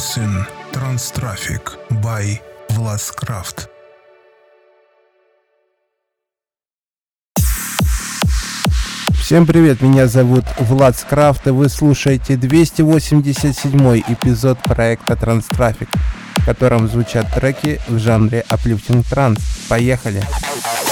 Listen Transtraffic by Vlascraft. Всем привет, меня зовут Влад Скрафт, и вы слушаете 287 эпизод проекта Транстрафик, в котором звучат треки в жанре Uplifting Trans. Поехали! Поехали!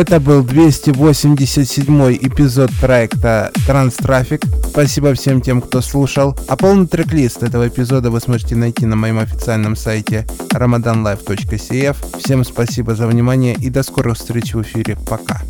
Это был 287 эпизод проекта Транстрафик. Спасибо всем тем, кто слушал. А полный трек-лист этого эпизода вы сможете найти на моем официальном сайте ramadanlife.cf. Всем спасибо за внимание и до скорых встреч в эфире. Пока.